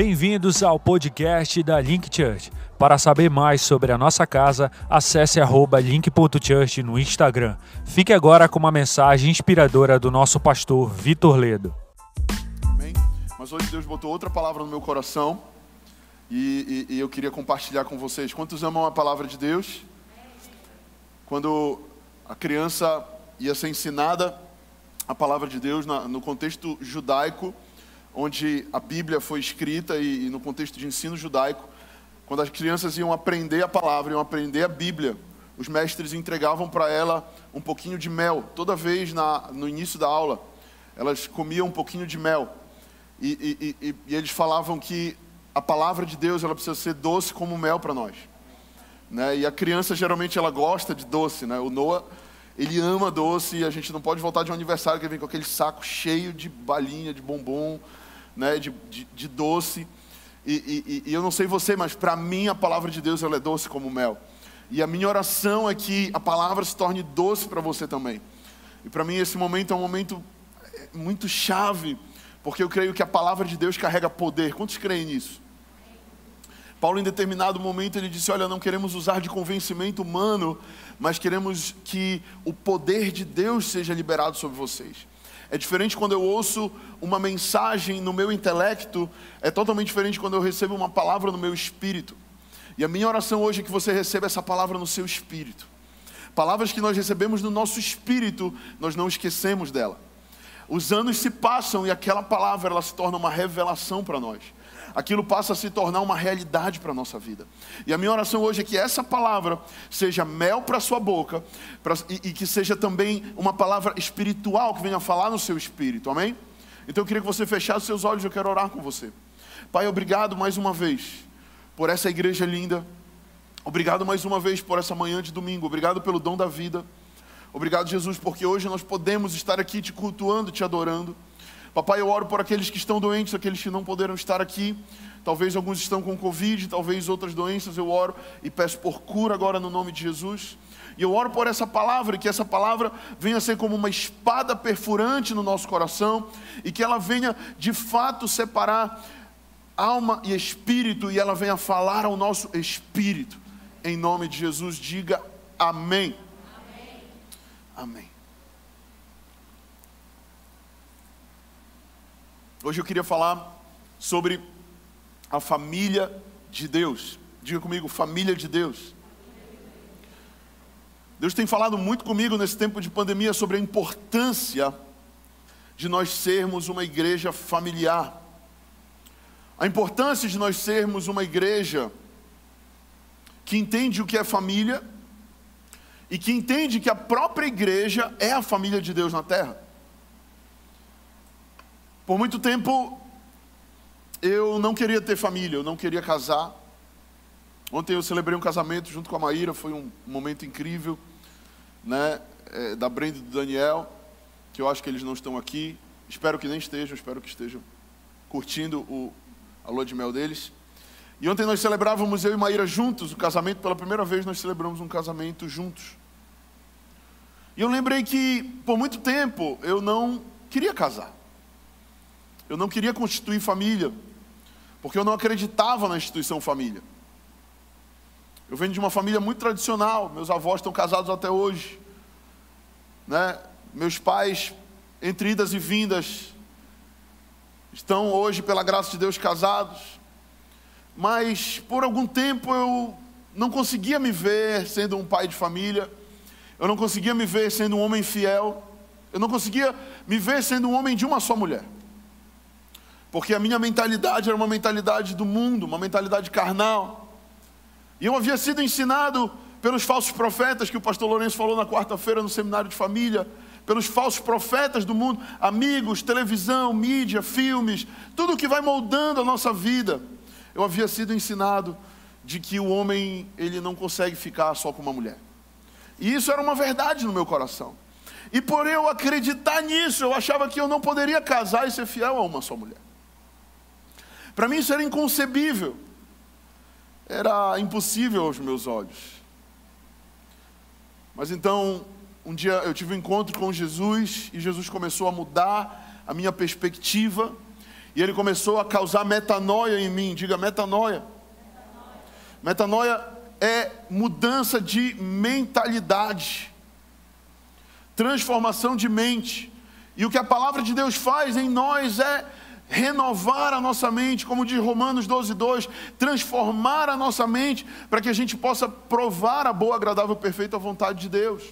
Bem-vindos ao podcast da Link Church. Para saber mais sobre a nossa casa, acesse link.church no Instagram. Fique agora com uma mensagem inspiradora do nosso pastor Vitor Ledo. Amém? Mas hoje Deus botou outra palavra no meu coração e, e, e eu queria compartilhar com vocês. Quantos amam a palavra de Deus? Quando a criança ia ser ensinada a palavra de Deus no contexto judaico, onde a Bíblia foi escrita e, e no contexto de ensino judaico, quando as crianças iam aprender a palavra, iam aprender a Bíblia, os mestres entregavam para ela um pouquinho de mel. Toda vez na, no início da aula, elas comiam um pouquinho de mel. E, e, e, e eles falavam que a palavra de Deus ela precisa ser doce como mel para nós. Né? E a criança geralmente ela gosta de doce. Né? O Noah ele ama doce e a gente não pode voltar de um aniversário que vem com aquele saco cheio de balinha, de bombom, né, de, de, de doce. E, e, e, eu não sei você, mas para mim a palavra de Deus ela é doce como mel. E a minha oração é que a palavra se torne doce para você também. E para mim esse momento é um momento é, muito chave, porque eu creio que a palavra de Deus carrega poder. Quantos creem nisso? Paulo, em determinado momento, ele disse: Olha, não queremos usar de convencimento humano, mas queremos que o poder de Deus seja liberado sobre vocês. É diferente quando eu ouço uma mensagem no meu intelecto, é totalmente diferente quando eu recebo uma palavra no meu espírito. E a minha oração hoje é que você receba essa palavra no seu espírito. Palavras que nós recebemos no nosso espírito, nós não esquecemos dela. Os anos se passam e aquela palavra ela se torna uma revelação para nós aquilo passa a se tornar uma realidade para a nossa vida. E a minha oração hoje é que essa palavra seja mel para a sua boca pra, e, e que seja também uma palavra espiritual que venha falar no seu espírito, amém? Então eu queria que você fechasse seus olhos, eu quero orar com você. Pai, obrigado mais uma vez por essa igreja linda. Obrigado mais uma vez por essa manhã de domingo. Obrigado pelo dom da vida. Obrigado, Jesus, porque hoje nós podemos estar aqui te cultuando, te adorando. Papai, eu oro por aqueles que estão doentes, aqueles que não poderam estar aqui. Talvez alguns estão com Covid, talvez outras doenças. Eu oro e peço por cura agora no nome de Jesus. E eu oro por essa palavra, e que essa palavra venha a ser como uma espada perfurante no nosso coração, e que ela venha de fato separar alma e espírito, e ela venha falar ao nosso espírito. Em nome de Jesus, diga amém. Amém. amém. Hoje eu queria falar sobre a família de Deus. Diga comigo, família de Deus. Deus tem falado muito comigo nesse tempo de pandemia sobre a importância de nós sermos uma igreja familiar. A importância de nós sermos uma igreja que entende o que é família e que entende que a própria igreja é a família de Deus na terra. Por muito tempo eu não queria ter família, eu não queria casar. Ontem eu celebrei um casamento junto com a Maíra, foi um momento incrível, né? É, da Brenda e do Daniel, que eu acho que eles não estão aqui. Espero que nem estejam, espero que estejam curtindo o, a lua de mel deles. E ontem nós celebrávamos eu e Maíra juntos o casamento, pela primeira vez nós celebramos um casamento juntos. E eu lembrei que por muito tempo eu não queria casar. Eu não queria constituir família, porque eu não acreditava na instituição família. Eu venho de uma família muito tradicional, meus avós estão casados até hoje. Né? Meus pais, entre idas e vindas, estão hoje, pela graça de Deus, casados. Mas por algum tempo eu não conseguia me ver sendo um pai de família, eu não conseguia me ver sendo um homem fiel, eu não conseguia me ver sendo um homem de uma só mulher. Porque a minha mentalidade era uma mentalidade do mundo, uma mentalidade carnal. E eu havia sido ensinado pelos falsos profetas que o pastor Lourenço falou na quarta-feira no seminário de família, pelos falsos profetas do mundo, amigos, televisão, mídia, filmes, tudo que vai moldando a nossa vida. Eu havia sido ensinado de que o homem ele não consegue ficar só com uma mulher. E isso era uma verdade no meu coração. E por eu acreditar nisso, eu achava que eu não poderia casar e ser fiel a uma só mulher. Para mim isso era inconcebível, era impossível aos meus olhos. Mas então, um dia eu tive um encontro com Jesus e Jesus começou a mudar a minha perspectiva. E ele começou a causar metanoia em mim. Diga metanoia. Metanoia, metanoia é mudança de mentalidade, transformação de mente. E o que a palavra de Deus faz em nós é renovar a nossa mente, como diz Romanos 12, 2, transformar a nossa mente para que a gente possa provar a boa, agradável, perfeita vontade de Deus.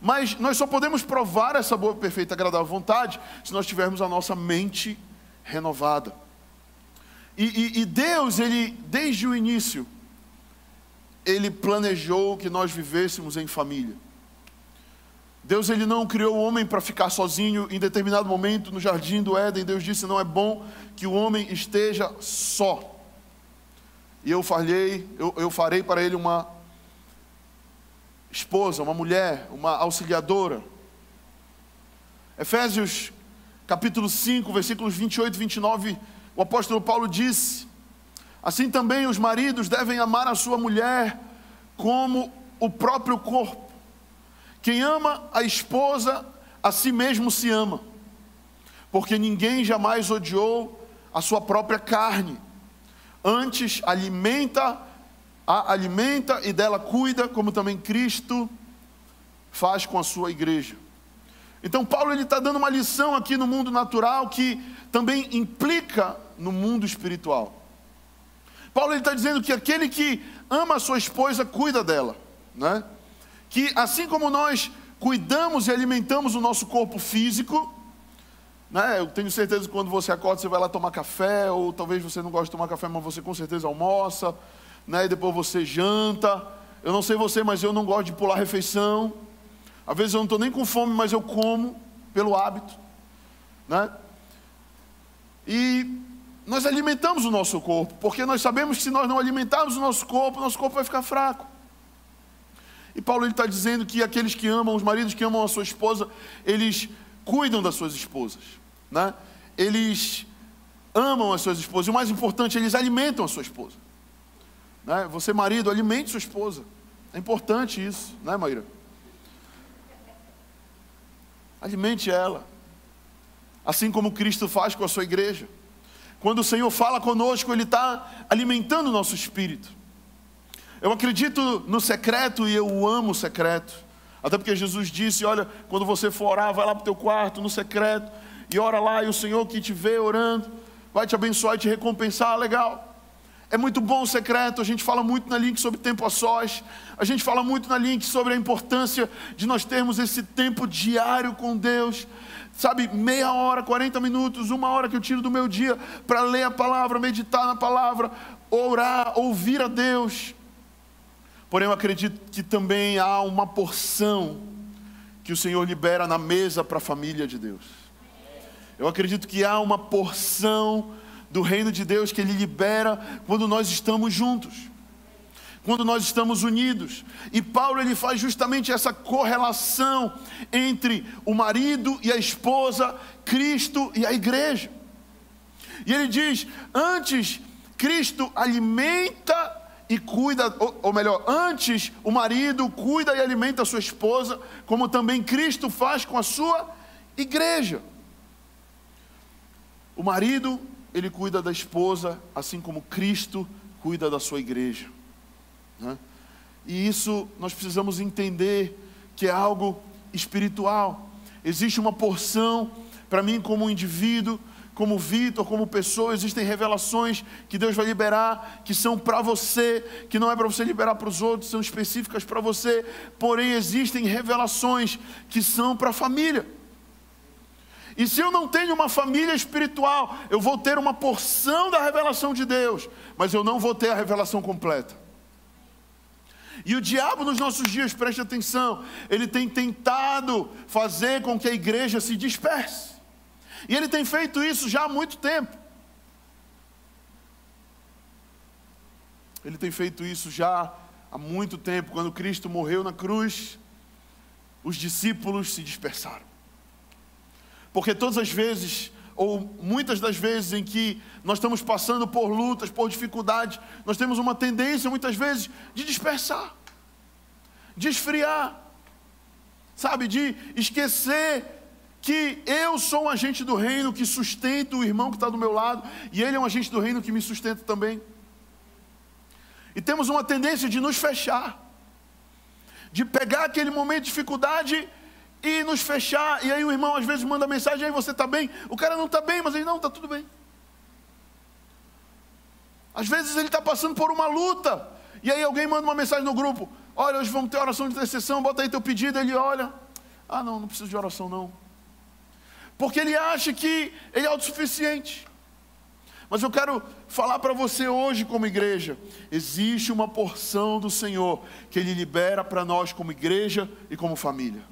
Mas nós só podemos provar essa boa, perfeita, agradável vontade se nós tivermos a nossa mente renovada. E, e, e Deus, ele, desde o início, ele planejou que nós vivêssemos em família. Deus ele não criou o homem para ficar sozinho em determinado momento no jardim do Éden. Deus disse: "Não é bom que o homem esteja só". E eu falhei, eu, eu farei para ele uma esposa, uma mulher, uma auxiliadora. Efésios capítulo 5, versículos 28 e 29, o apóstolo Paulo disse: Assim também os maridos devem amar a sua mulher como o próprio corpo. Quem ama a esposa, a si mesmo se ama, porque ninguém jamais odiou a sua própria carne, antes alimenta, a alimenta e dela cuida, como também Cristo faz com a sua igreja. Então Paulo ele está dando uma lição aqui no mundo natural que também implica no mundo espiritual. Paulo está dizendo que aquele que ama a sua esposa cuida dela, né? Que assim como nós cuidamos e alimentamos o nosso corpo físico, né? Eu tenho certeza que quando você acorda, você vai lá tomar café, ou talvez você não goste de tomar café, mas você com certeza almoça, né? E depois você janta. Eu não sei você, mas eu não gosto de pular refeição. Às vezes eu não estou nem com fome, mas eu como pelo hábito, né? E nós alimentamos o nosso corpo, porque nós sabemos que se nós não alimentarmos o nosso corpo, nosso corpo vai ficar fraco. E Paulo está dizendo que aqueles que amam, os maridos que amam a sua esposa, eles cuidam das suas esposas, né? eles amam as suas esposas, e o mais importante, eles alimentam a sua esposa. Né? Você, marido, alimente sua esposa. É importante isso, né, Maíra? Alimente ela, assim como Cristo faz com a sua igreja. Quando o Senhor fala conosco, Ele está alimentando o nosso espírito. Eu acredito no secreto e eu amo o secreto. Até porque Jesus disse: Olha, quando você for orar, vai lá para o teu quarto, no secreto, e ora lá, e o Senhor que te vê orando, vai te abençoar e te recompensar. Legal. É muito bom o secreto, a gente fala muito na Link sobre tempo a sós, a gente fala muito na Link sobre a importância de nós termos esse tempo diário com Deus, sabe, meia hora, 40 minutos, uma hora que eu tiro do meu dia para ler a palavra, meditar na palavra, orar, ouvir a Deus. Porém, eu acredito que também há uma porção que o Senhor libera na mesa para a família de Deus. Eu acredito que há uma porção do reino de Deus que Ele libera quando nós estamos juntos, quando nós estamos unidos. E Paulo ele faz justamente essa correlação entre o marido e a esposa, Cristo e a igreja. E ele diz: antes Cristo alimenta e cuida, ou, melhor, antes o marido cuida e alimenta a sua esposa, como também Cristo faz com a sua igreja. O marido, ele cuida da esposa, assim como Cristo cuida da sua igreja. Né? E isso nós precisamos entender que é algo espiritual. Existe uma porção para mim, como indivíduo, como Vitor, como pessoa, existem revelações que Deus vai liberar, que são para você, que não é para você liberar para os outros, são específicas para você, porém existem revelações que são para a família. E se eu não tenho uma família espiritual, eu vou ter uma porção da revelação de Deus, mas eu não vou ter a revelação completa. E o diabo nos nossos dias, preste atenção, ele tem tentado fazer com que a igreja se disperse. E ele tem feito isso já há muito tempo. Ele tem feito isso já há muito tempo. Quando Cristo morreu na cruz, os discípulos se dispersaram. Porque todas as vezes, ou muitas das vezes em que nós estamos passando por lutas, por dificuldades, nós temos uma tendência, muitas vezes, de dispersar, de esfriar, sabe, de esquecer que eu sou um agente do reino que sustenta o irmão que está do meu lado, e ele é um agente do reino que me sustenta também. E temos uma tendência de nos fechar, de pegar aquele momento de dificuldade e nos fechar. E aí o irmão às vezes manda mensagem, aí você está bem? O cara não está bem, mas ele não, está tudo bem. Às vezes ele está passando por uma luta, e aí alguém manda uma mensagem no grupo: Olha, hoje vamos ter oração de intercessão, bota aí teu pedido. Ele olha: Ah, não, não preciso de oração, não. Porque ele acha que ele é autossuficiente. Mas eu quero falar para você hoje, como igreja: existe uma porção do Senhor que Ele libera para nós, como igreja e como família.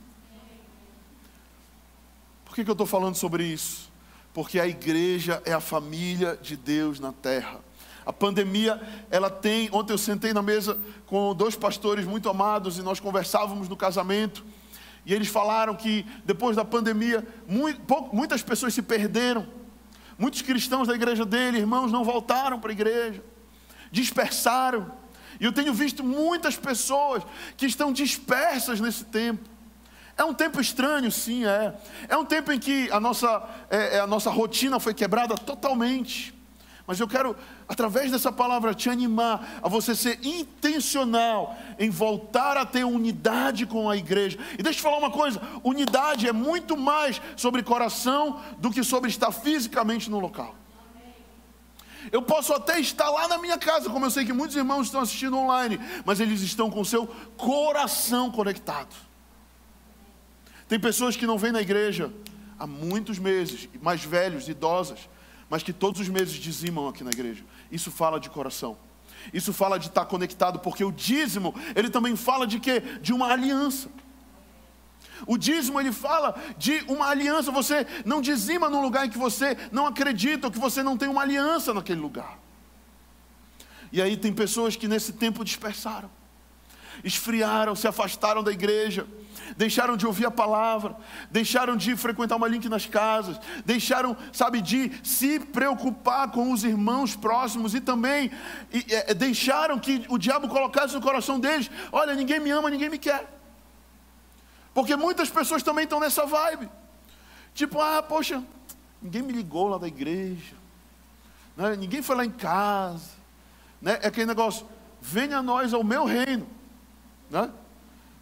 Por que, que eu estou falando sobre isso? Porque a igreja é a família de Deus na terra. A pandemia, ela tem. Ontem eu sentei na mesa com dois pastores muito amados e nós conversávamos no casamento. E eles falaram que depois da pandemia, muitas pessoas se perderam Muitos cristãos da igreja dele, irmãos, não voltaram para a igreja, dispersaram. E eu tenho visto muitas pessoas que estão dispersas nesse tempo. É um tempo estranho, sim, é. É um tempo em que a nossa, é, é a nossa rotina foi quebrada totalmente. Mas eu quero, através dessa palavra, te animar a você ser intencional em voltar a ter unidade com a igreja. E deixa eu falar uma coisa: unidade é muito mais sobre coração do que sobre estar fisicamente no local. Eu posso até estar lá na minha casa, como eu sei que muitos irmãos estão assistindo online, mas eles estão com seu coração conectado. Tem pessoas que não vêm na igreja há muitos meses, mais velhos, idosas, mas que todos os meses dizimam aqui na igreja. Isso fala de coração. Isso fala de estar conectado, porque o dízimo, ele também fala de quê? De uma aliança. O dízimo ele fala de uma aliança. Você não dizima num lugar em que você não acredita, ou que você não tem uma aliança naquele lugar. E aí tem pessoas que nesse tempo dispersaram, esfriaram, se afastaram da igreja deixaram de ouvir a palavra, deixaram de frequentar uma link nas casas, deixaram, sabe, de se preocupar com os irmãos próximos e também e, é, deixaram que o diabo colocasse no coração deles: olha, ninguém me ama, ninguém me quer. Porque muitas pessoas também estão nessa vibe. Tipo, ah, poxa, ninguém me ligou lá da igreja, né? ninguém foi lá em casa. Né? É aquele negócio, venha a nós ao meu reino. Né?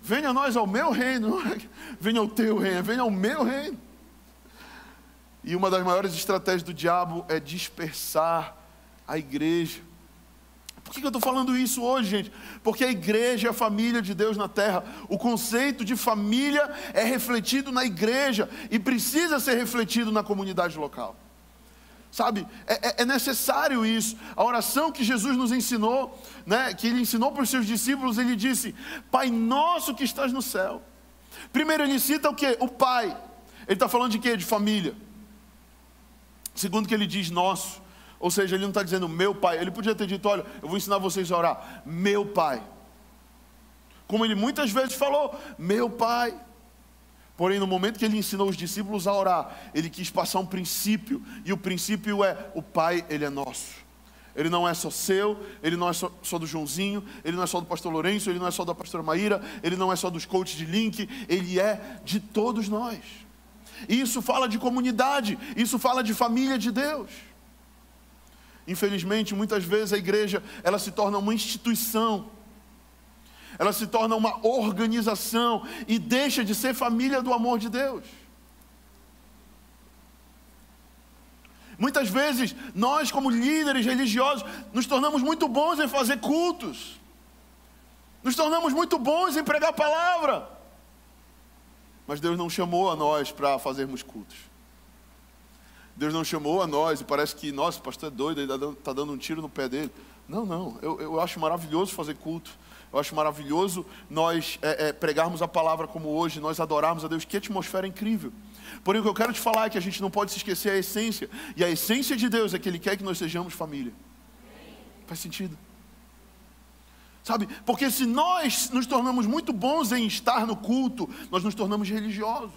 Venha a nós ao meu reino, venha ao teu reino, venha ao meu reino. E uma das maiores estratégias do diabo é dispersar a igreja. Por que eu estou falando isso hoje, gente? Porque a igreja é a família de Deus na terra. O conceito de família é refletido na igreja e precisa ser refletido na comunidade local. Sabe, é, é, é, necessário isso. A oração que Jesus nos ensinou, né, que ele ensinou para os seus discípulos, ele disse: Pai nosso que estás no céu. Primeiro ele cita o que? O Pai. Ele está falando de quê? De família. Segundo que ele diz nosso. Ou seja, ele não está dizendo meu pai. Ele podia ter dito: olha, eu vou ensinar vocês a orar. Meu pai. Como ele muitas vezes falou, meu pai. Porém, no momento que ele ensinou os discípulos a orar, ele quis passar um princípio, e o princípio é: o Pai, ele é nosso. Ele não é só seu, ele não é só, só, do Joãozinho, ele não é só do pastor Lourenço, ele não é só da pastora Maíra, ele não é só dos coaches de link, ele é de todos nós. E isso fala de comunidade, isso fala de família de Deus. Infelizmente, muitas vezes a igreja, ela se torna uma instituição ela se torna uma organização e deixa de ser família do amor de Deus. Muitas vezes, nós, como líderes religiosos, nos tornamos muito bons em fazer cultos, nos tornamos muito bons em pregar a palavra, mas Deus não chamou a nós para fazermos cultos. Deus não chamou a nós, e parece que, nossa, o pastor é doido, ele está dando um tiro no pé dele. Não, não, eu, eu acho maravilhoso fazer culto. Eu acho maravilhoso nós é, é, pregarmos a palavra como hoje, nós adorarmos a Deus. Que atmosfera incrível. Porém, o que eu quero te falar é que a gente não pode se esquecer a essência. E a essência de Deus é que Ele quer que nós sejamos família. Faz sentido? Sabe? Porque se nós nos tornamos muito bons em estar no culto, nós nos tornamos religiosos.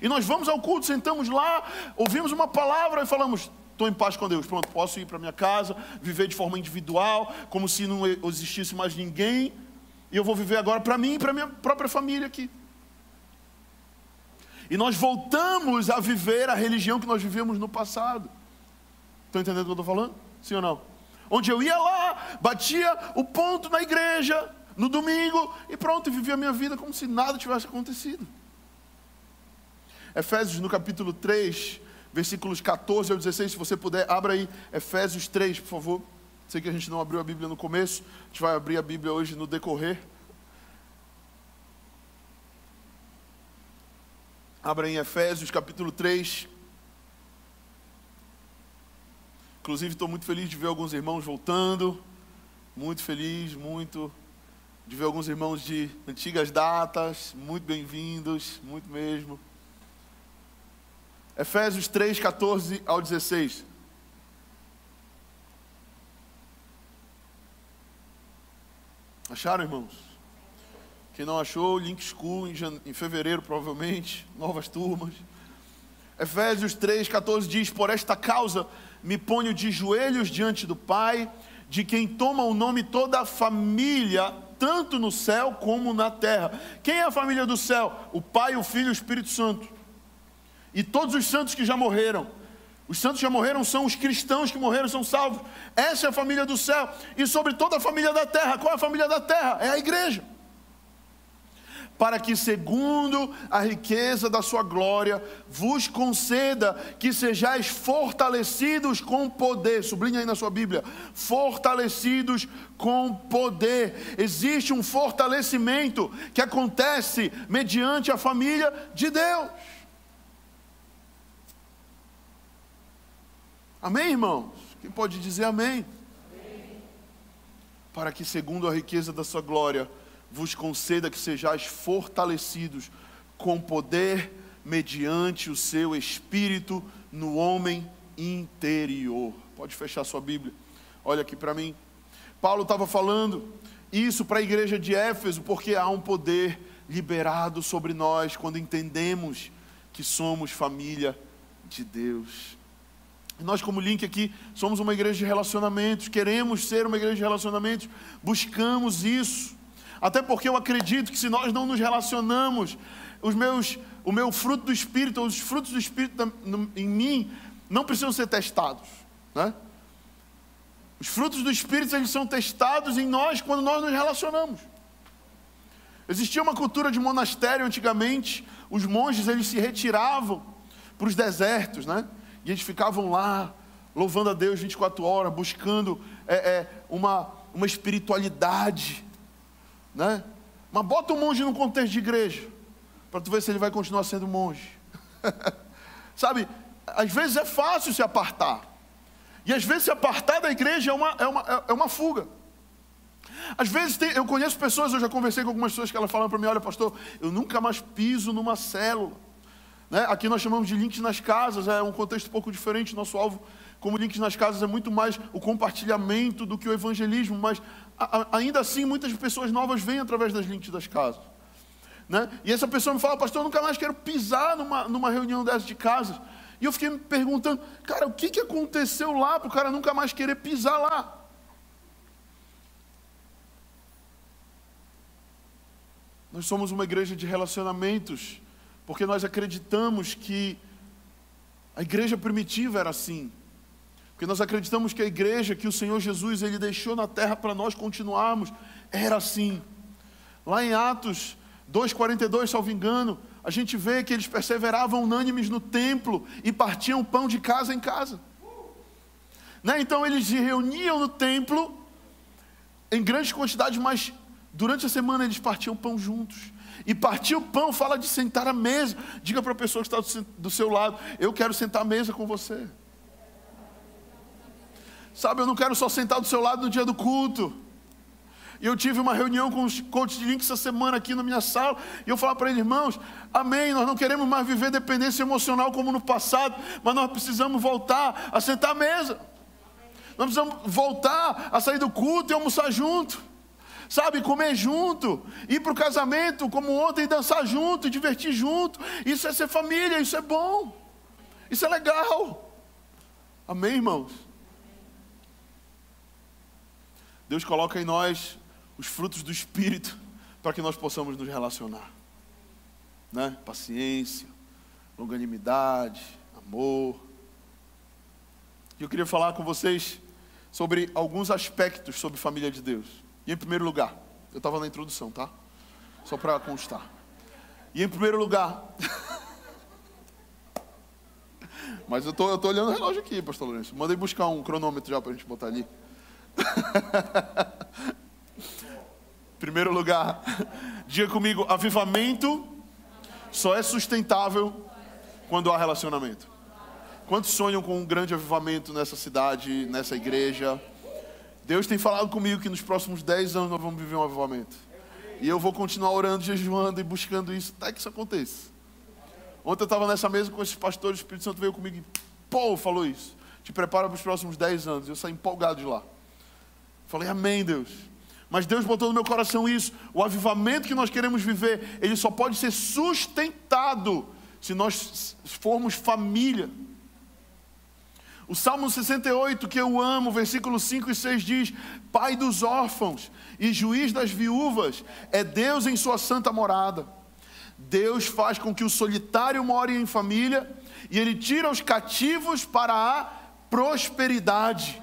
E nós vamos ao culto, sentamos lá, ouvimos uma palavra e falamos: estou em paz com Deus, pronto, posso ir para minha casa, viver de forma individual, como se não existisse mais ninguém, e eu vou viver agora para mim e para minha própria família aqui. E nós voltamos a viver a religião que nós vivíamos no passado. Estão entendendo o que eu estou falando? Sim ou não? Onde eu ia lá, batia o ponto na igreja, no domingo, e pronto, vivia a minha vida como se nada tivesse acontecido. Efésios no capítulo 3, versículos 14 ao 16, se você puder, abra aí Efésios 3, por favor. Sei que a gente não abriu a Bíblia no começo, a gente vai abrir a Bíblia hoje no decorrer. Abra em Efésios capítulo 3. Inclusive, estou muito feliz de ver alguns irmãos voltando. Muito feliz, muito. De ver alguns irmãos de antigas datas. Muito bem-vindos, muito mesmo. Efésios 3, 14 ao 16. Acharam, irmãos? Quem não achou, Link School em, em fevereiro, provavelmente, novas turmas. Efésios 3, 14 diz: Por esta causa me ponho de joelhos diante do Pai, de quem toma o nome toda a família, tanto no céu como na terra. Quem é a família do céu? O Pai, o Filho e o Espírito Santo. E todos os santos que já morreram. Os santos já morreram, são os cristãos que morreram, são salvos. Essa é a família do céu. E sobre toda a família da terra. Qual é a família da terra? É a igreja. Para que, segundo a riqueza da sua glória, vos conceda que sejais fortalecidos com poder. Sublinha aí na sua Bíblia: fortalecidos com poder. Existe um fortalecimento que acontece mediante a família de Deus. Amém, irmãos? Quem pode dizer amém? amém? Para que, segundo a riqueza da sua glória, vos conceda que sejais fortalecidos com poder mediante o seu espírito no homem interior. Pode fechar sua Bíblia. Olha aqui para mim. Paulo estava falando isso para a igreja de Éfeso, porque há um poder liberado sobre nós quando entendemos que somos família de Deus. Nós, como Link aqui, somos uma igreja de relacionamentos, queremos ser uma igreja de relacionamentos, buscamos isso. Até porque eu acredito que se nós não nos relacionamos, os meus, o meu fruto do Espírito, ou os frutos do Espírito em mim, não precisam ser testados. Né? Os frutos do Espírito eles são testados em nós quando nós nos relacionamos. Existia uma cultura de monastério antigamente, os monges eles se retiravam para os desertos, né? E eles ficavam lá, louvando a Deus 24 horas, buscando é, é, uma, uma espiritualidade. Né? Mas bota o monge no contexto de igreja, para tu ver se ele vai continuar sendo monge. Sabe, às vezes é fácil se apartar. E às vezes se apartar da igreja é uma, é uma, é uma fuga. Às vezes tem, eu conheço pessoas, eu já conversei com algumas pessoas que elas falam para mim, olha pastor, eu nunca mais piso numa célula. Né? Aqui nós chamamos de links nas casas, é um contexto um pouco diferente. Nosso alvo, como links nas casas, é muito mais o compartilhamento do que o evangelismo, mas a, ainda assim muitas pessoas novas vêm através das links das casas. Né? E essa pessoa me fala, pastor, eu nunca mais quero pisar numa, numa reunião dessas de casas. E eu fiquei me perguntando, cara, o que, que aconteceu lá para o cara nunca mais querer pisar lá? Nós somos uma igreja de relacionamentos porque nós acreditamos que a igreja primitiva era assim. Porque nós acreditamos que a igreja que o Senhor Jesus ele deixou na terra para nós continuarmos era assim. Lá em Atos 2:42, salvo engano, a gente vê que eles perseveravam unânimes no templo e partiam pão de casa em casa. Né? Então eles se reuniam no templo em grandes quantidades, mas durante a semana eles partiam pão juntos. E partir o pão fala de sentar à mesa. Diga para a pessoa que está do seu lado: Eu quero sentar à mesa com você. Sabe, eu não quero só sentar do seu lado no dia do culto. Eu tive uma reunião com os coaches de link essa semana aqui na minha sala. E eu falava para eles, irmãos, amém. Nós não queremos mais viver dependência emocional como no passado. Mas nós precisamos voltar a sentar à mesa. Nós precisamos voltar a sair do culto e almoçar junto sabe, comer junto, ir para o casamento como ontem, dançar junto, divertir junto. Isso é ser família, isso é bom, isso é legal. Amém, irmãos? Deus coloca em nós os frutos do Espírito para que nós possamos nos relacionar, né? Paciência, longanimidade, amor. E eu queria falar com vocês sobre alguns aspectos sobre família de Deus. E em primeiro lugar, eu estava na introdução, tá? Só para constar. E em primeiro lugar. Mas eu tô, eu tô olhando o relógio aqui, pastor Lourenço. Mandei buscar um cronômetro já para a gente botar ali. primeiro lugar, diga comigo: avivamento só é sustentável quando há relacionamento. Quantos sonham com um grande avivamento nessa cidade, nessa igreja? Deus tem falado comigo que nos próximos 10 anos nós vamos viver um avivamento. E eu vou continuar orando, jejuando e buscando isso até que isso aconteça. Ontem eu estava nessa mesa com esses pastores, o Espírito Santo veio comigo e, pô, falou isso. Te prepara para os próximos 10 anos. Eu saí empolgado de lá. Falei, amém, Deus. Mas Deus botou no meu coração isso. O avivamento que nós queremos viver, ele só pode ser sustentado se nós formos família. O Salmo 68, que eu amo, versículos 5 e 6 diz: Pai dos órfãos e juiz das viúvas, é Deus em sua santa morada. Deus faz com que o solitário more em família e ele tira os cativos para a prosperidade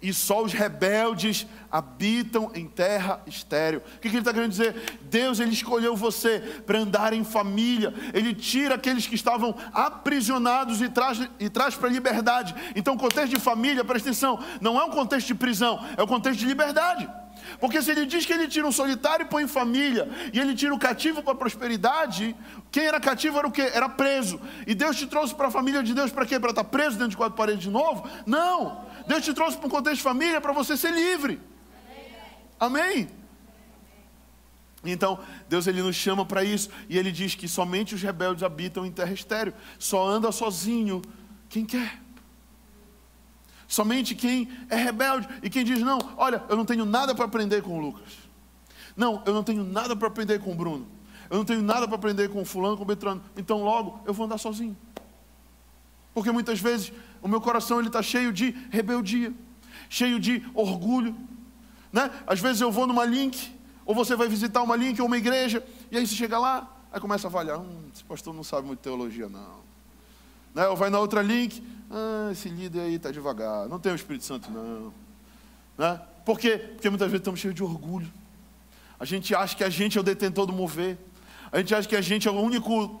e só os rebeldes habitam em terra estéril. O que, ele está querendo dizer? Deus ele escolheu você para andar em família. Ele tira aqueles que estavam aprisionados e traz, e traz para a liberdade. Então, o contexto de família, presta atenção, não é um contexto de prisão, é um contexto de liberdade. Porque se ele diz que ele tira um solitário e põe em família, e ele tira o cativo para a prosperidade, quem era cativo era o quê? Era preso. E Deus te trouxe para a família de Deus para quê? Para estar preso dentro de quatro paredes de novo? Não! Deus te trouxe para um contexto de família para você ser livre. Amém? Então, Deus ele nos chama para isso e ele diz que somente os rebeldes habitam em terra estéreo. Só anda sozinho quem quer. Somente quem é rebelde e quem diz: Não, olha, eu não tenho nada para aprender com o Lucas. Não, eu não tenho nada para aprender com o Bruno. Eu não tenho nada para aprender com o fulano, com o Betrano. Então, logo, eu vou andar sozinho. Porque muitas vezes o meu coração ele está cheio de rebeldia, cheio de orgulho. Né? Às vezes eu vou numa link, ou você vai visitar uma link ou uma igreja, e aí você chega lá, aí começa a avaliar, hum, esse pastor não sabe muito teologia, não. Né? Ou vai na outra link, ah, esse líder aí está devagar, não tem o Espírito Santo, não. Né? Por quê? Porque muitas vezes estamos cheios de orgulho. A gente acha que a gente é o detentor do mover. A gente acha que a gente é o único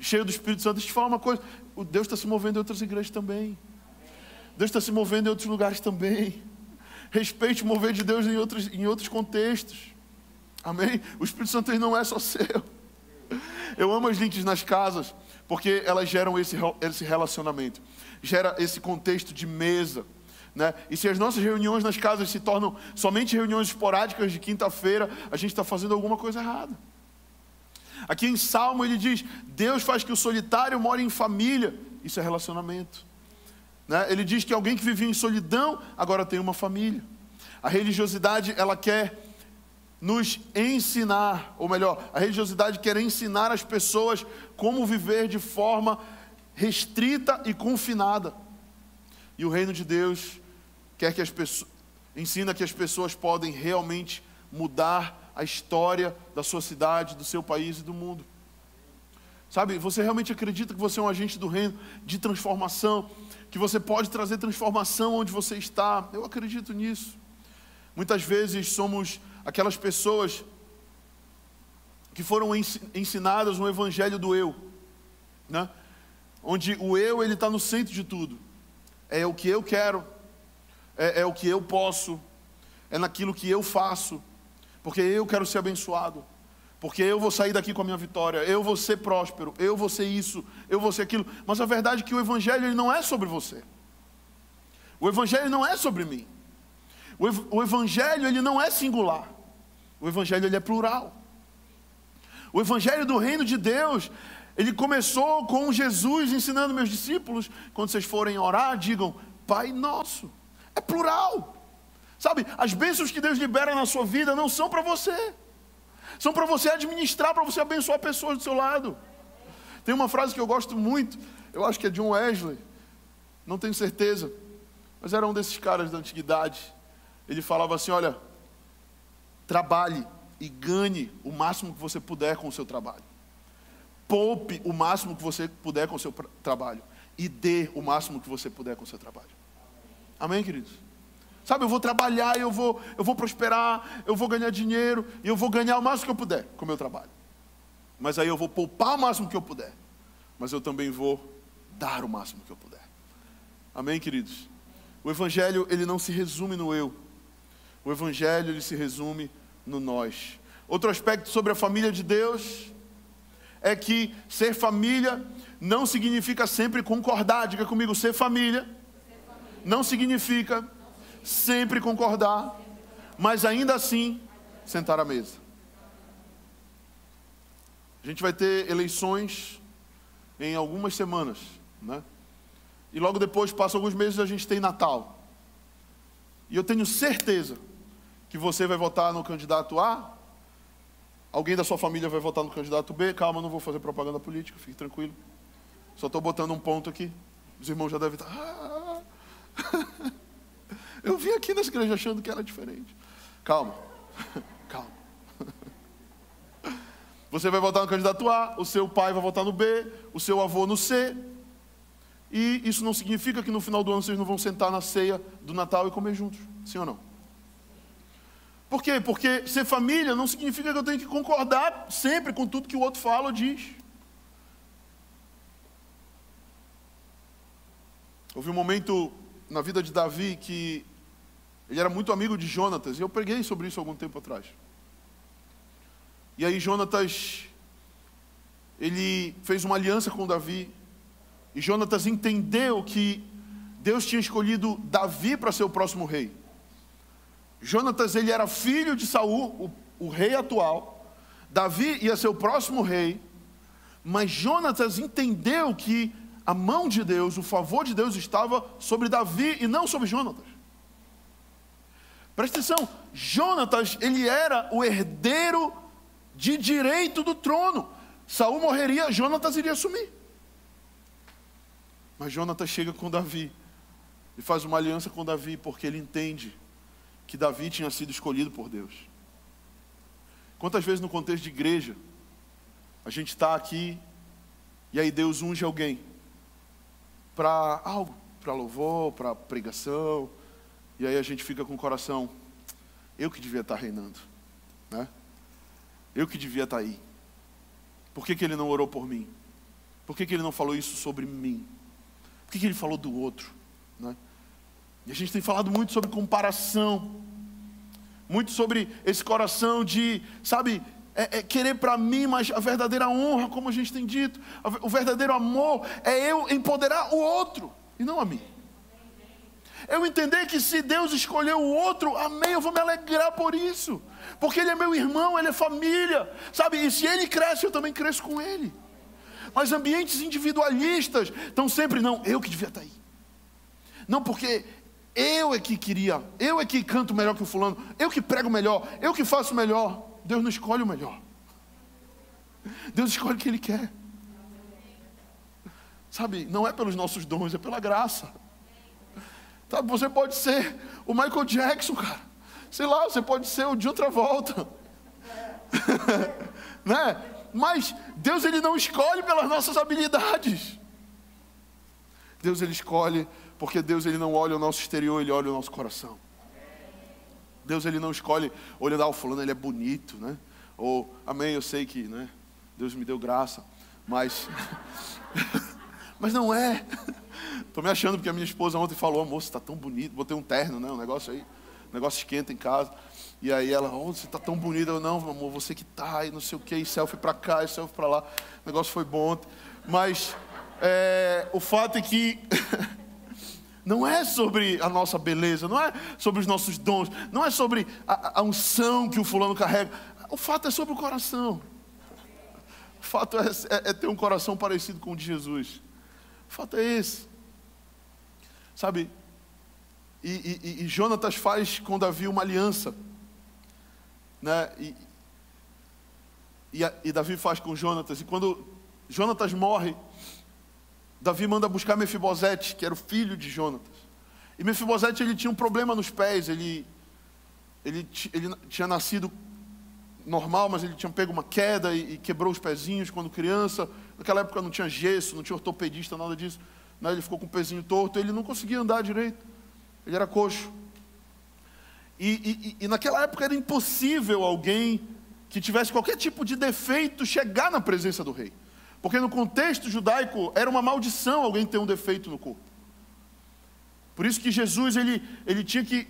cheio do Espírito Santo. Deixa eu te falar uma coisa: o Deus está se movendo em outras igrejas também. Deus está se movendo em outros lugares também. Respeite o mover de Deus em outros, em outros contextos. Amém? O Espírito Santo não é só seu. Eu amo as links nas casas, porque elas geram esse, esse relacionamento, gera esse contexto de mesa. Né? E se as nossas reuniões nas casas se tornam somente reuniões esporádicas de quinta-feira, a gente está fazendo alguma coisa errada. Aqui em Salmo ele diz: Deus faz que o solitário more em família. Isso é relacionamento. Né? Ele diz que alguém que vivia em solidão agora tem uma família. A religiosidade ela quer nos ensinar, ou melhor, a religiosidade quer ensinar as pessoas como viver de forma restrita e confinada. E o reino de Deus quer que as pessoas ensina que as pessoas podem realmente mudar a história da sua cidade, do seu país e do mundo. Sabe, você realmente acredita que você é um agente do reino de transformação, que você pode trazer transformação onde você está? Eu acredito nisso. Muitas vezes somos aquelas pessoas que foram ensinadas no evangelho do eu, né? onde o eu ele está no centro de tudo. É o que eu quero, é, é o que eu posso, é naquilo que eu faço porque eu quero ser abençoado, porque eu vou sair daqui com a minha vitória, eu vou ser próspero, eu vou ser isso, eu vou ser aquilo. Mas a verdade é que o Evangelho não é sobre você, o Evangelho não é sobre mim, o Evangelho ele não é singular, o Evangelho ele é plural. O Evangelho do Reino de Deus ele começou com Jesus ensinando meus discípulos: quando vocês forem orar, digam Pai Nosso. É plural. Sabe, as bênçãos que Deus libera na sua vida não são para você, são para você administrar, para você abençoar pessoas do seu lado. Tem uma frase que eu gosto muito, eu acho que é John Wesley, não tenho certeza, mas era um desses caras da antiguidade. Ele falava assim: olha, trabalhe e ganhe o máximo que você puder com o seu trabalho. poupe o máximo que você puder com o seu trabalho e dê o máximo que você puder com o seu trabalho. Amém, queridos? Sabe, eu vou trabalhar, eu vou, eu vou prosperar, eu vou ganhar dinheiro, e eu vou ganhar o máximo que eu puder com o meu trabalho. Mas aí eu vou poupar o máximo que eu puder. Mas eu também vou dar o máximo que eu puder. Amém, queridos? O evangelho, ele não se resume no eu. O evangelho, ele se resume no nós. Outro aspecto sobre a família de Deus é que ser família não significa sempre concordar. Diga comigo, ser família não significa sempre concordar, mas ainda assim sentar à mesa. A gente vai ter eleições em algumas semanas, né? E logo depois, passa alguns meses, a gente tem Natal. E eu tenho certeza que você vai votar no candidato A, alguém da sua família vai votar no candidato B. Calma, não vou fazer propaganda política, fique tranquilo. Só estou botando um ponto aqui. Os irmãos já devem estar. Eu vim aqui nessa igreja achando que era diferente. Calma, calma. Você vai votar no candidato A, o seu pai vai votar no B, o seu avô no C. E isso não significa que no final do ano vocês não vão sentar na ceia do Natal e comer juntos. Sim ou não? Por quê? Porque ser família não significa que eu tenho que concordar sempre com tudo que o outro fala ou diz. Houve um momento na vida de Davi que ele era muito amigo de Jonatas, e eu preguei sobre isso algum tempo atrás. E aí Jonatas, ele fez uma aliança com Davi, e Jonatas entendeu que Deus tinha escolhido Davi para ser o próximo rei. Jonatas, ele era filho de Saul, o, o rei atual. Davi ia ser o próximo rei, mas Jonatas entendeu que a mão de Deus, o favor de Deus estava sobre Davi e não sobre Jonatas. Presta atenção, Jonatas, ele era o herdeiro de direito do trono. Saul morreria, Jonatas iria assumir. Mas Jonatas chega com Davi e faz uma aliança com Davi porque ele entende que Davi tinha sido escolhido por Deus. Quantas vezes no contexto de igreja a gente está aqui e aí Deus unge alguém para algo, para louvor, para pregação. E aí a gente fica com o coração, eu que devia estar reinando, né? Eu que devia estar aí. Por que, que ele não orou por mim? Por que, que ele não falou isso sobre mim? Por que, que ele falou do outro? Né? E a gente tem falado muito sobre comparação, muito sobre esse coração de, sabe, é, é querer para mim, mas a verdadeira honra, como a gente tem dito, o verdadeiro amor é eu empoderar o outro e não a mim. Eu entender que se Deus escolheu o outro, amém, eu vou me alegrar por isso. Porque ele é meu irmão, ele é família, sabe? E se ele cresce, eu também cresço com ele. Mas ambientes individualistas estão sempre, não, eu que devia estar aí. Não, porque eu é que queria, eu é que canto melhor que o fulano, eu que prego melhor, eu que faço melhor. Deus não escolhe o melhor. Deus escolhe o que Ele quer. Sabe, não é pelos nossos dons, é pela graça. Sabe, você pode ser o Michael Jackson, cara. Sei lá, você pode ser o de outra volta. né? Mas Deus ele não escolhe pelas nossas habilidades. Deus ele escolhe porque Deus ele não olha o nosso exterior, ele olha o nosso coração. Deus ele não escolhe olhando, ah, o fulano ele é bonito, né? Ou, amém, eu sei que, né? Deus me deu graça, mas, mas não é. Estou me achando porque a minha esposa ontem falou, você está tão bonito, botei um terno, né? Um negócio aí, um negócio esquenta em casa. E aí ela, oh, você está tão bonita. Eu, não, amor, você que tá, e não sei o que, e selfie para cá, e selfie para lá. O negócio foi bom ontem. Mas é, o fato é que Não é sobre a nossa beleza, não é sobre os nossos dons, não é sobre a, a unção que o fulano carrega. O fato é sobre o coração. O fato é, é, é ter um coração parecido com o de Jesus. O fato é esse. Sabe? E, e, e Jonatas faz com Davi uma aliança. Né? E, e, e Davi faz com Jonatas. E quando Jonatas morre, Davi manda buscar Mefibosete, que era o filho de Jonatas. E Mefibosete ele tinha um problema nos pés, ele, ele, ele tinha nascido normal, mas ele tinha pego uma queda e, e, quebrou os pezinhos quando criança. Naquela época não tinha gesso, não tinha ortopedista, nada disso. Né? Ele ficou com o pezinho torto, ele não conseguia andar direito. Ele era coxo. E, e, e naquela época era impossível alguém que tivesse qualquer tipo de defeito chegar na presença do rei. Porque no contexto judaico era uma maldição alguém ter um defeito no corpo. Por isso que Jesus ele, ele tinha que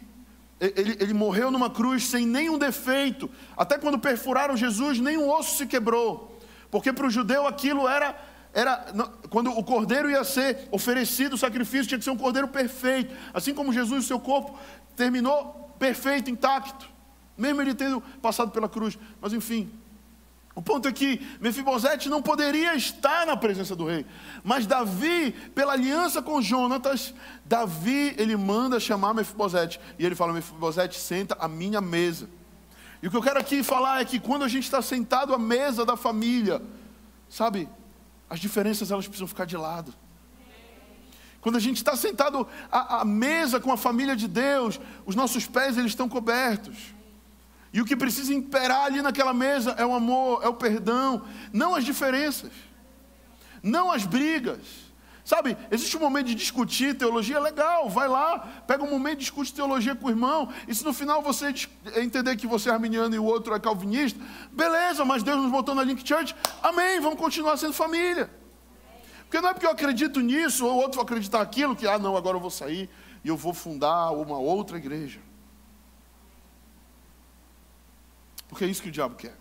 ele, ele morreu numa cruz sem nenhum defeito. Até quando perfuraram Jesus, nenhum osso se quebrou. Porque para o judeu aquilo era, era. Quando o cordeiro ia ser oferecido, o sacrifício tinha que ser um cordeiro perfeito. Assim como Jesus, o seu corpo, terminou perfeito, intacto. Mesmo ele tendo passado pela cruz. Mas enfim, o ponto é que Mefibosete não poderia estar na presença do rei. Mas Davi, pela aliança com Jonatas, Davi, ele manda chamar Mefibosete. E ele fala: Mefibosete, senta à minha mesa. E o que eu quero aqui falar é que quando a gente está sentado à mesa da família, sabe, as diferenças elas precisam ficar de lado. Quando a gente está sentado à, à mesa com a família de Deus, os nossos pés eles estão cobertos. E o que precisa imperar ali naquela mesa é o amor, é o perdão, não as diferenças, não as brigas. Sabe, existe um momento de discutir teologia, legal, vai lá, pega um momento discute teologia com o irmão, e se no final você entender que você é arminiano e o outro é calvinista, beleza, mas Deus nos botou na Link Church, amém, vamos continuar sendo família. Porque não é porque eu acredito nisso, ou o outro acreditar aquilo, que, ah, não, agora eu vou sair e eu vou fundar uma outra igreja. Porque é isso que o diabo quer.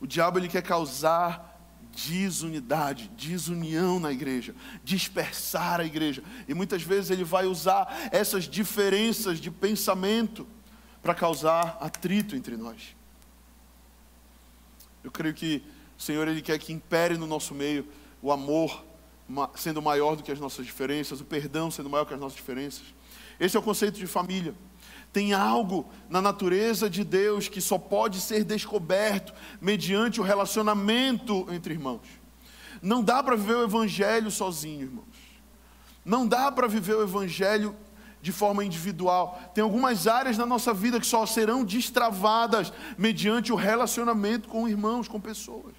O diabo ele quer causar desunidade, desunião na igreja, dispersar a igreja. E muitas vezes ele vai usar essas diferenças de pensamento para causar atrito entre nós. Eu creio que o Senhor ele quer que impere no nosso meio o amor sendo maior do que as nossas diferenças, o perdão sendo maior que as nossas diferenças. Esse é o conceito de família. Tem algo na natureza de Deus que só pode ser descoberto mediante o relacionamento entre irmãos. Não dá para viver o Evangelho sozinho, irmãos. Não dá para viver o Evangelho de forma individual. Tem algumas áreas na nossa vida que só serão destravadas mediante o relacionamento com irmãos, com pessoas.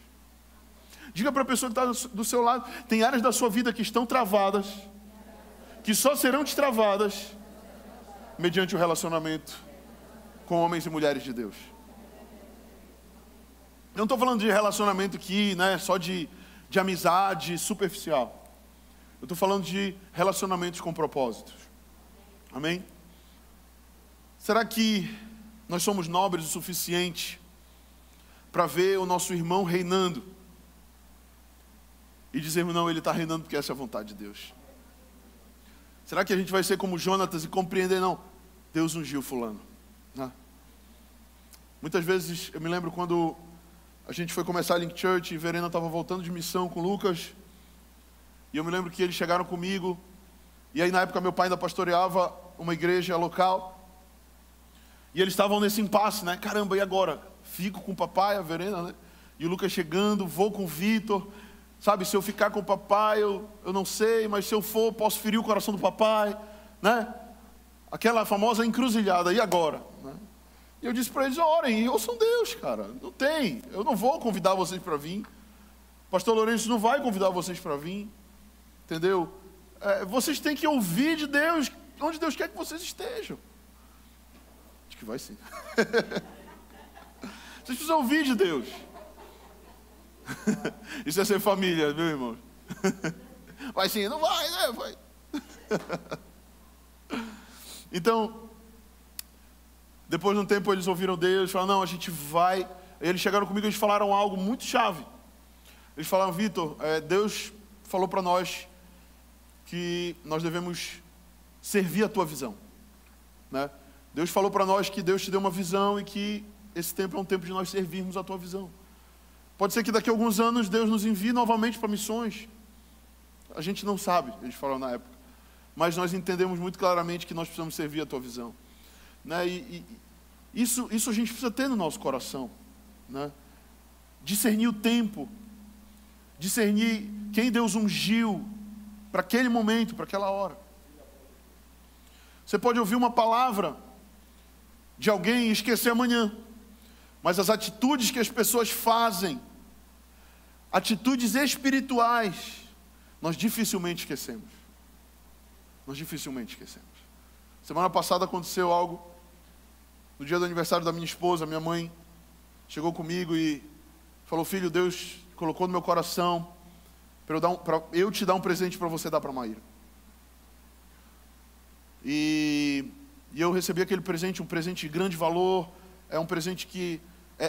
Diga para a pessoa que está do seu lado: tem áreas da sua vida que estão travadas, que só serão destravadas mediante o relacionamento com homens e mulheres de Deus. Eu não estou falando de relacionamento aqui, né, só de, de amizade superficial. Eu estou falando de relacionamentos com propósitos. Amém? Será que nós somos nobres o suficiente para ver o nosso irmão reinando e dizermos, não, ele está reinando porque essa é a vontade de Deus? Será que a gente vai ser como Jonatas e compreender, não, Deus ungiu fulano? Né? Muitas vezes, eu me lembro quando a gente foi começar a Link Church e Verena estava voltando de missão com Lucas, e eu me lembro que eles chegaram comigo, e aí na época meu pai ainda pastoreava uma igreja local, e eles estavam nesse impasse, né? Caramba, e agora? Fico com o papai, a Verena, né? E o Lucas chegando, vou com o Vitor, Sabe, se eu ficar com o papai, eu, eu não sei, mas se eu for, posso ferir o coração do papai, né? Aquela famosa encruzilhada, e agora? Né? E eu disse para eles: orem ouçam Deus, cara. Não tem, eu não vou convidar vocês para vir. Pastor Lourenço não vai convidar vocês para vir, entendeu? É, vocês têm que ouvir de Deus, onde Deus quer que vocês estejam. Acho que vai sim. vocês precisam ouvir de Deus. Isso é ser família, meu irmão. Vai sim, não vai, né? Vai. Então, depois de um tempo eles ouviram Deus, falaram, não, a gente vai. Eles chegaram comigo e eles falaram algo muito chave. Eles falaram, Vitor, é, Deus falou para nós que nós devemos servir a tua visão. Né? Deus falou para nós que Deus te deu uma visão e que esse tempo é um tempo de nós servirmos a tua visão. Pode ser que daqui a alguns anos Deus nos envie novamente para missões. A gente não sabe, eles falaram na época. Mas nós entendemos muito claramente que nós precisamos servir a tua visão. Né? E, e, isso, isso a gente precisa ter no nosso coração. Né? Discernir o tempo. Discernir quem Deus ungiu para aquele momento, para aquela hora. Você pode ouvir uma palavra de alguém e esquecer amanhã. Mas as atitudes que as pessoas fazem, atitudes espirituais, nós dificilmente esquecemos. Nós dificilmente esquecemos. Semana passada aconteceu algo, no dia do aniversário da minha esposa, minha mãe chegou comigo e falou: Filho, Deus colocou no meu coração para eu, um, eu, te dar um presente para você dar para a Maíra. E, e eu recebi aquele presente, um presente de grande valor, é um presente que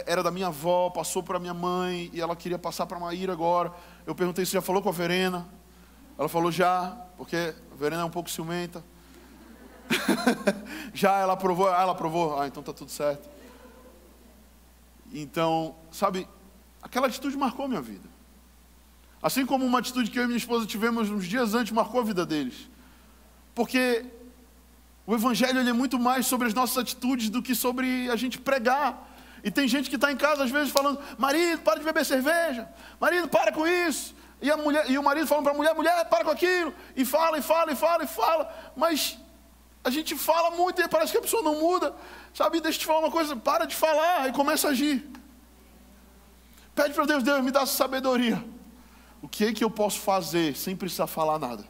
era da minha avó, passou para minha mãe e ela queria passar para a Maíra agora. Eu perguntei se já falou com a Verena. Ela falou já, porque a Verena é um pouco ciumenta. já ela aprovou, ah, ela aprovou, ah, então tá tudo certo. Então, sabe, aquela atitude marcou minha vida. Assim como uma atitude que eu e minha esposa tivemos uns dias antes marcou a vida deles. Porque o Evangelho é muito mais sobre as nossas atitudes do que sobre a gente pregar. E tem gente que está em casa às vezes falando: marido, para de beber cerveja, marido, para com isso. E, a mulher, e o marido falando para a mulher: mulher, para com aquilo. E fala, e fala, e fala, e fala. Mas a gente fala muito e parece que a pessoa não muda. Sabe, deixa eu te falar uma coisa: para de falar e começa a agir. Pede para Deus, Deus, me dá sabedoria. O que é que eu posso fazer sem precisar falar nada?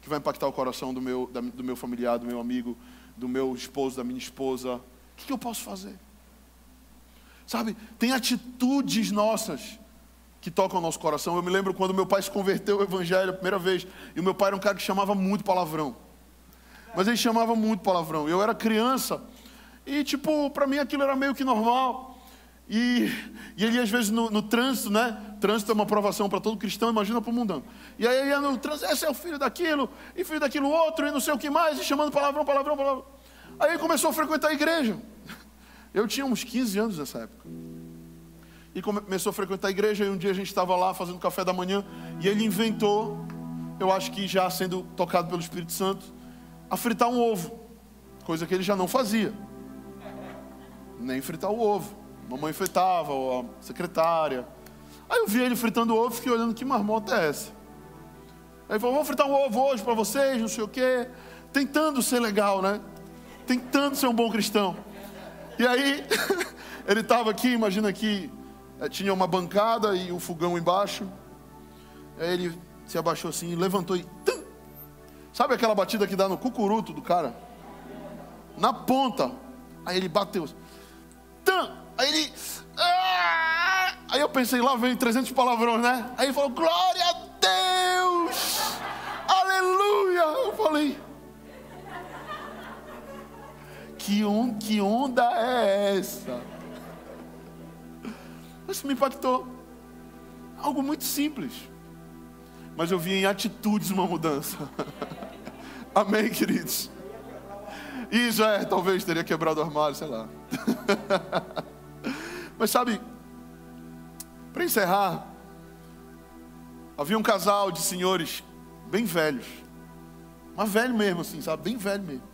Que vai impactar o coração do meu, do meu familiar, do meu amigo, do meu esposo, da minha esposa. O que, que eu posso fazer? Sabe, tem atitudes nossas que tocam o nosso coração. Eu me lembro quando meu pai se converteu ao Evangelho a primeira vez. E o meu pai era um cara que chamava muito palavrão. Mas ele chamava muito palavrão. Eu era criança. E, tipo, para mim aquilo era meio que normal. E, e ele, às vezes, no, no trânsito, né? Trânsito é uma aprovação para todo cristão, imagina para o mundano. E aí ele ia no trânsito, esse é o filho daquilo, e filho daquilo outro, e não sei o que mais, e chamando palavrão, palavrão, palavrão. Aí ele começou a frequentar a igreja. Eu tinha uns 15 anos nessa época. E começou a frequentar a igreja, e um dia a gente estava lá fazendo café da manhã, e ele inventou, eu acho que já sendo tocado pelo Espírito Santo, a fritar um ovo. Coisa que ele já não fazia. Nem fritar o ovo. Mamãe fritava, ou a secretária. Aí eu vi ele fritando ovo, fiquei olhando que marmota é essa. Aí ele falou, vamos fritar um ovo hoje para vocês, não sei o quê. Tentando ser legal, né? Tentando ser um bom cristão. E aí, ele estava aqui, imagina aqui, eh, tinha uma bancada e um fogão embaixo. Aí ele se abaixou assim, levantou e. Tum! Sabe aquela batida que dá no cucuruto do cara? Na ponta. Aí ele bateu. Tum! Aí ele. Ah! Aí eu pensei, lá vem 300 palavrões, né? Aí ele falou: Glória a Deus! Aleluia! Eu falei. Que, on, que onda é essa? Isso me impactou. Algo muito simples. Mas eu vi em atitudes uma mudança. Amém, queridos? Isso é, talvez teria quebrado o armário, sei lá. Mas sabe, para encerrar, havia um casal de senhores bem velhos. Mas velho mesmo, assim, sabe? Bem velho mesmo.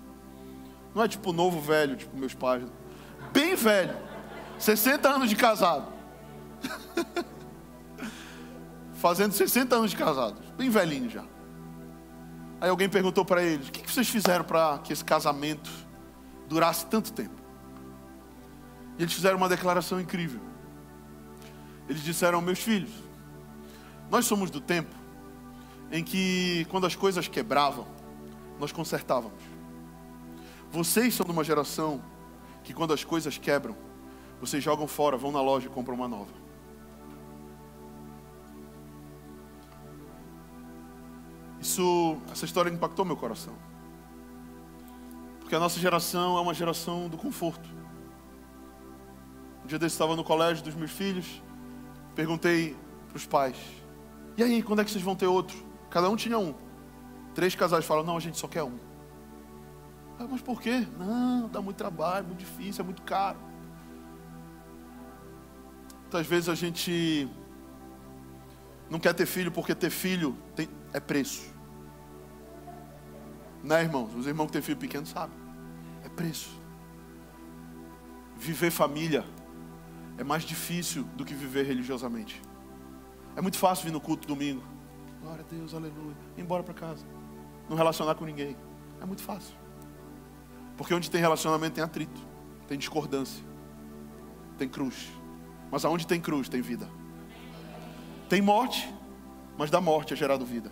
Não é tipo novo velho, tipo meus pais. Bem velho. 60 anos de casado. Fazendo 60 anos de casados. Bem velhinho já. Aí alguém perguntou para eles: O que vocês fizeram para que esse casamento durasse tanto tempo? E eles fizeram uma declaração incrível. Eles disseram: Meus filhos, nós somos do tempo em que, quando as coisas quebravam, nós consertávamos. Vocês são de uma geração que quando as coisas quebram, vocês jogam fora, vão na loja e compram uma nova. Isso, essa história impactou meu coração. Porque a nossa geração é uma geração do conforto. Um dia desse estava no colégio dos meus filhos, perguntei para os pais: "E aí, quando é que vocês vão ter outro?" Cada um tinha um. Três casais falaram: "Não, a gente só quer um." Ah, mas por quê? Não, dá muito trabalho, muito difícil, é muito caro. Muitas vezes a gente não quer ter filho porque ter filho tem, é preço. Né, irmãos? Os irmãos que têm filho pequeno sabem. É preço. Viver família é mais difícil do que viver religiosamente. É muito fácil vir no culto domingo. Glória a Deus, aleluia. Ir embora para casa. Não relacionar com ninguém. É muito fácil. Porque onde tem relacionamento tem atrito, tem discordância. tem cruz. Mas aonde tem cruz, tem vida. Tem morte, mas da morte é gerado vida.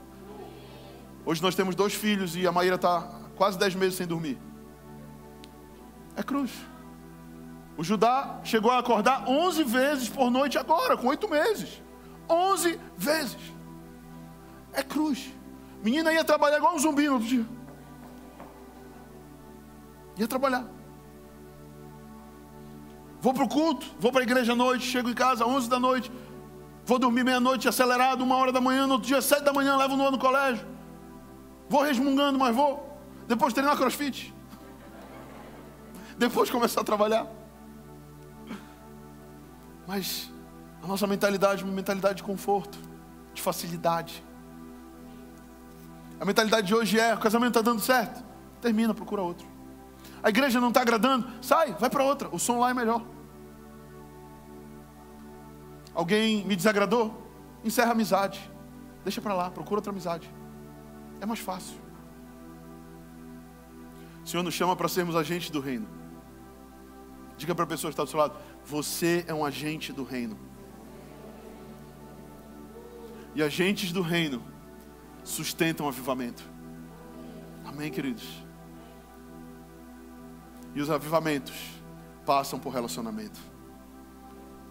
Hoje nós temos dois filhos e a Maíra está quase dez meses sem dormir. É cruz. O Judá chegou a acordar onze vezes por noite agora, com oito meses. Onze vezes. É cruz. Menina ia trabalhar igual um zumbi no outro dia. Ia trabalhar. Vou para o culto, vou para a igreja à noite, chego em casa às 11 da noite, vou dormir meia-noite acelerado, uma hora da manhã, no outro dia, sete da manhã, levo no no colégio. Vou resmungando, mas vou. Depois treinar crossfit. Depois começar a trabalhar. Mas a nossa mentalidade é uma mentalidade de conforto, de facilidade. A mentalidade de hoje é: o casamento está dando certo, termina, procura outro. A igreja não está agradando, sai, vai para outra. O som lá é melhor. Alguém me desagradou? Encerra a amizade. Deixa para lá, procura outra amizade. É mais fácil. O Senhor nos chama para sermos agentes do reino. Diga para a pessoa que está do seu lado: Você é um agente do reino. E agentes do reino sustentam o avivamento. Amém, queridos? E os avivamentos passam por relacionamento.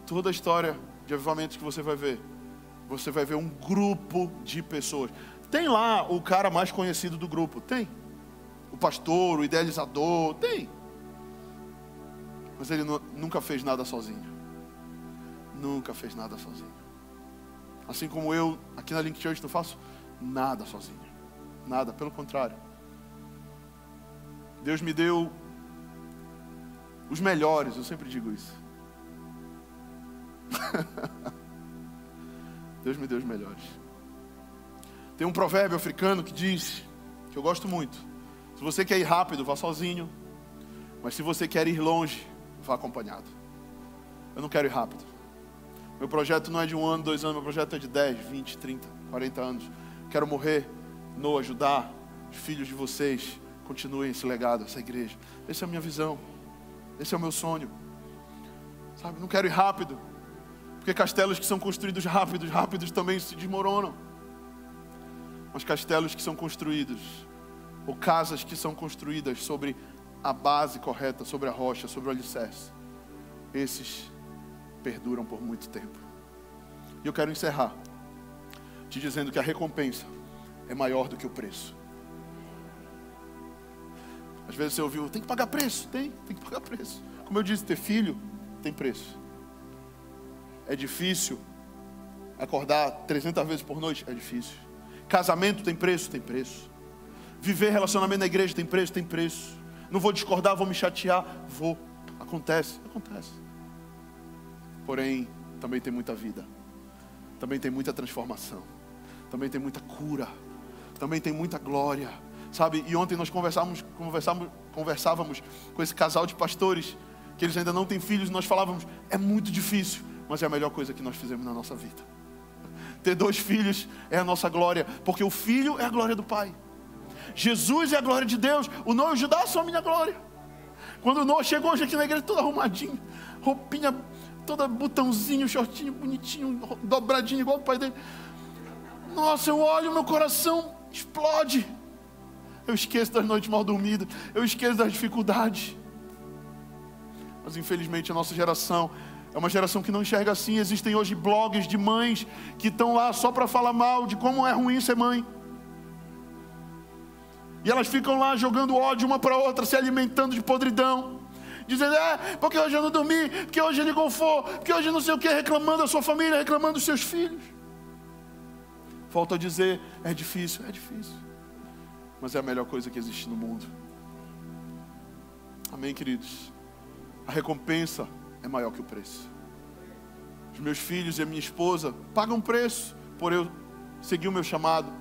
Toda a história de avivamentos que você vai ver, você vai ver um grupo de pessoas. Tem lá o cara mais conhecido do grupo, tem. O pastor, o idealizador, tem. Mas ele nunca fez nada sozinho. Nunca fez nada sozinho. Assim como eu, aqui na Link Church, não faço nada sozinho. Nada, pelo contrário. Deus me deu os melhores, eu sempre digo isso. Deus me deu os melhores. Tem um provérbio africano que diz, que eu gosto muito: se você quer ir rápido, vá sozinho, mas se você quer ir longe, vá acompanhado. Eu não quero ir rápido. Meu projeto não é de um ano, dois anos, meu projeto é de 10, 20, 30, 40 anos. Quero morrer no ajudar os filhos de vocês continuem esse legado, essa igreja. Essa é a minha visão. Esse é o meu sonho. Sabe, não quero ir rápido. Porque castelos que são construídos rápidos, rápidos também se desmoronam. Mas castelos que são construídos, ou casas que são construídas sobre a base correta, sobre a rocha, sobre o alicerce, esses perduram por muito tempo. E eu quero encerrar te dizendo que a recompensa é maior do que o preço. Às vezes você ouviu, tem que pagar preço? Tem, tem que pagar preço. Como eu disse, ter filho tem preço. É difícil. Acordar 300 vezes por noite é difícil. Casamento tem preço? Tem preço. Viver relacionamento na igreja tem preço? Tem preço. Não vou discordar, vou me chatear? Vou. Acontece, acontece. Porém, também tem muita vida. Também tem muita transformação. Também tem muita cura. Também tem muita glória Sabe, e ontem nós conversávamos, conversávamos, conversávamos com esse casal de pastores, que eles ainda não têm filhos, e nós falávamos, é muito difícil, mas é a melhor coisa que nós fizemos na nossa vida. Ter dois filhos é a nossa glória, porque o filho é a glória do Pai. Jesus é a glória de Deus, o Noah e o Judá são a minha glória. Quando o Noah chegou hoje aqui na igreja, todo arrumadinho, roupinha toda botãozinho, shortinho, bonitinho, dobradinho, igual o pai dele. Nossa, eu olho, meu coração explode eu esqueço das noites mal dormidas, eu esqueço das dificuldades. Mas infelizmente a nossa geração é uma geração que não enxerga assim. Existem hoje blogs de mães que estão lá só para falar mal de como é ruim ser mãe. E elas ficam lá jogando ódio uma para outra, se alimentando de podridão. Dizendo, é, porque hoje eu não dormi, porque hoje ele golfou, porque hoje não sei o que, reclamando da sua família, reclamando dos seus filhos. Volto a dizer, é difícil, é difícil mas é a melhor coisa que existe no mundo. Amém, queridos? A recompensa é maior que o preço. Os meus filhos e a minha esposa pagam preço por eu seguir o meu chamado.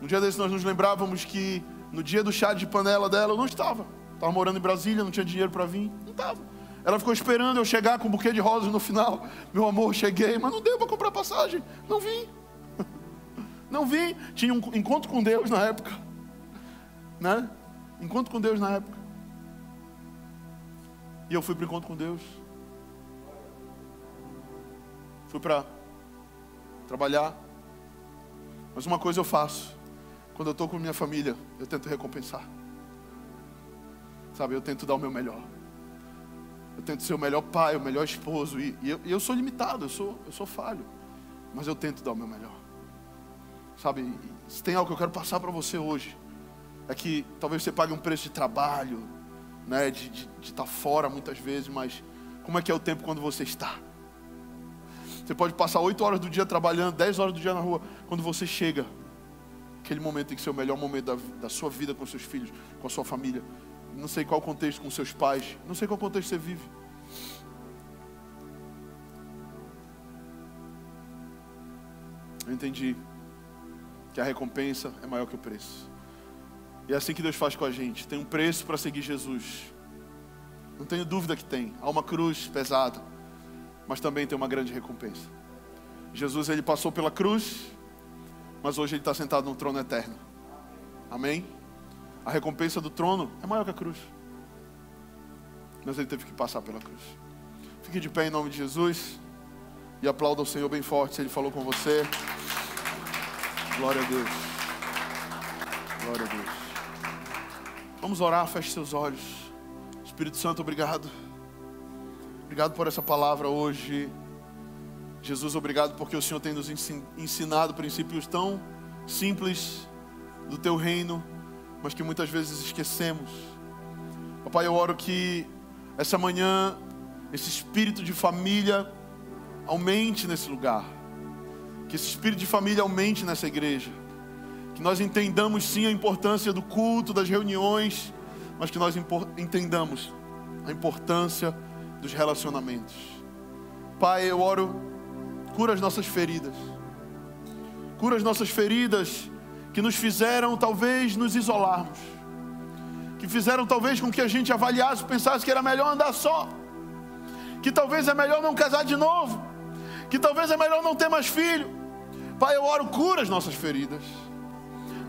Um dia desse nós nos lembrávamos que no dia do chá de panela dela eu não estava. Estava morando em Brasília, não tinha dinheiro para vir. Não estava. Ela ficou esperando eu chegar com um buquê de rosas no final. Meu amor, cheguei, mas não deu para comprar passagem. Não vim. Não vi, tinha um encontro com Deus na época. Né? Encontro com Deus na época. E eu fui para o encontro com Deus. fui para trabalhar. Mas uma coisa eu faço. Quando eu estou com minha família, eu tento recompensar. Sabe, eu tento dar o meu melhor. Eu tento ser o melhor pai, o melhor esposo. E, e, eu, eu, sou limitado, eu sou, eu sou falho. Mas eu tento dar o meu melhor. Sabe, se tem algo que eu quero passar para você hoje, é que talvez você pague um preço de trabalho, né, de estar de, de tá fora muitas vezes, mas como é que é o tempo quando você está? Você pode passar oito horas do dia trabalhando, dez horas do dia na rua, quando você chega, aquele momento tem que ser o melhor momento da, da sua vida com seus filhos, com a sua família. Não sei qual contexto com seus pais, não sei qual contexto você vive. Eu entendi que a recompensa é maior que o preço. E é assim que Deus faz com a gente. Tem um preço para seguir Jesus. Não tenho dúvida que tem. Há uma cruz pesada, mas também tem uma grande recompensa. Jesus ele passou pela cruz, mas hoje ele está sentado no trono eterno. Amém? A recompensa do trono é maior que a cruz. Mas ele teve que passar pela cruz. Fique de pé em nome de Jesus e aplauda o Senhor bem forte se ele falou com você. Glória a Deus. Glória a Deus. Vamos orar, feche seus olhos. Espírito Santo, obrigado. Obrigado por essa palavra hoje. Jesus, obrigado porque o Senhor tem nos ensinado princípios tão simples do teu reino, mas que muitas vezes esquecemos. Papai, eu oro que essa manhã esse espírito de família aumente nesse lugar que esse espírito de família aumente nessa igreja. Que nós entendamos sim a importância do culto, das reuniões, mas que nós entendamos a importância dos relacionamentos. Pai, eu oro, cura as nossas feridas. Cura as nossas feridas que nos fizeram talvez nos isolarmos. Que fizeram talvez com que a gente avaliasse, pensasse que era melhor andar só. Que talvez é melhor não casar de novo. Que talvez é melhor não ter mais filho Pai, eu oro, cura as nossas feridas.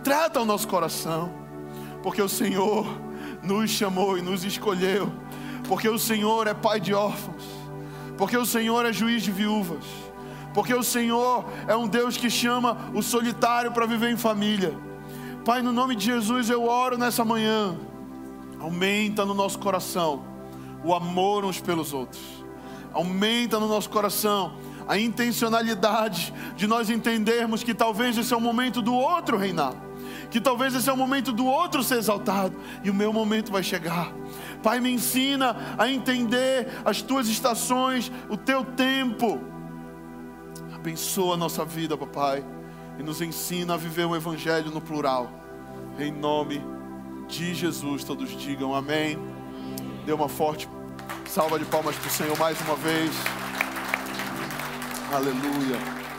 Trata o nosso coração. Porque o Senhor nos chamou e nos escolheu. Porque o Senhor é pai de órfãos. Porque o Senhor é juiz de viúvas. Porque o Senhor é um Deus que chama o solitário para viver em família. Pai, no nome de Jesus eu oro nessa manhã. Aumenta no nosso coração o amor uns pelos outros. Aumenta no nosso coração a intencionalidade de nós entendermos que talvez esse é o momento do outro reinar, que talvez esse é o momento do outro ser exaltado e o meu momento vai chegar. Pai, me ensina a entender as tuas estações, o teu tempo. Abençoa a nossa vida, papai, e nos ensina a viver o evangelho no plural. Em nome de Jesus, todos digam amém. Dê uma forte salva de palmas para o Senhor mais uma vez. Aleluia.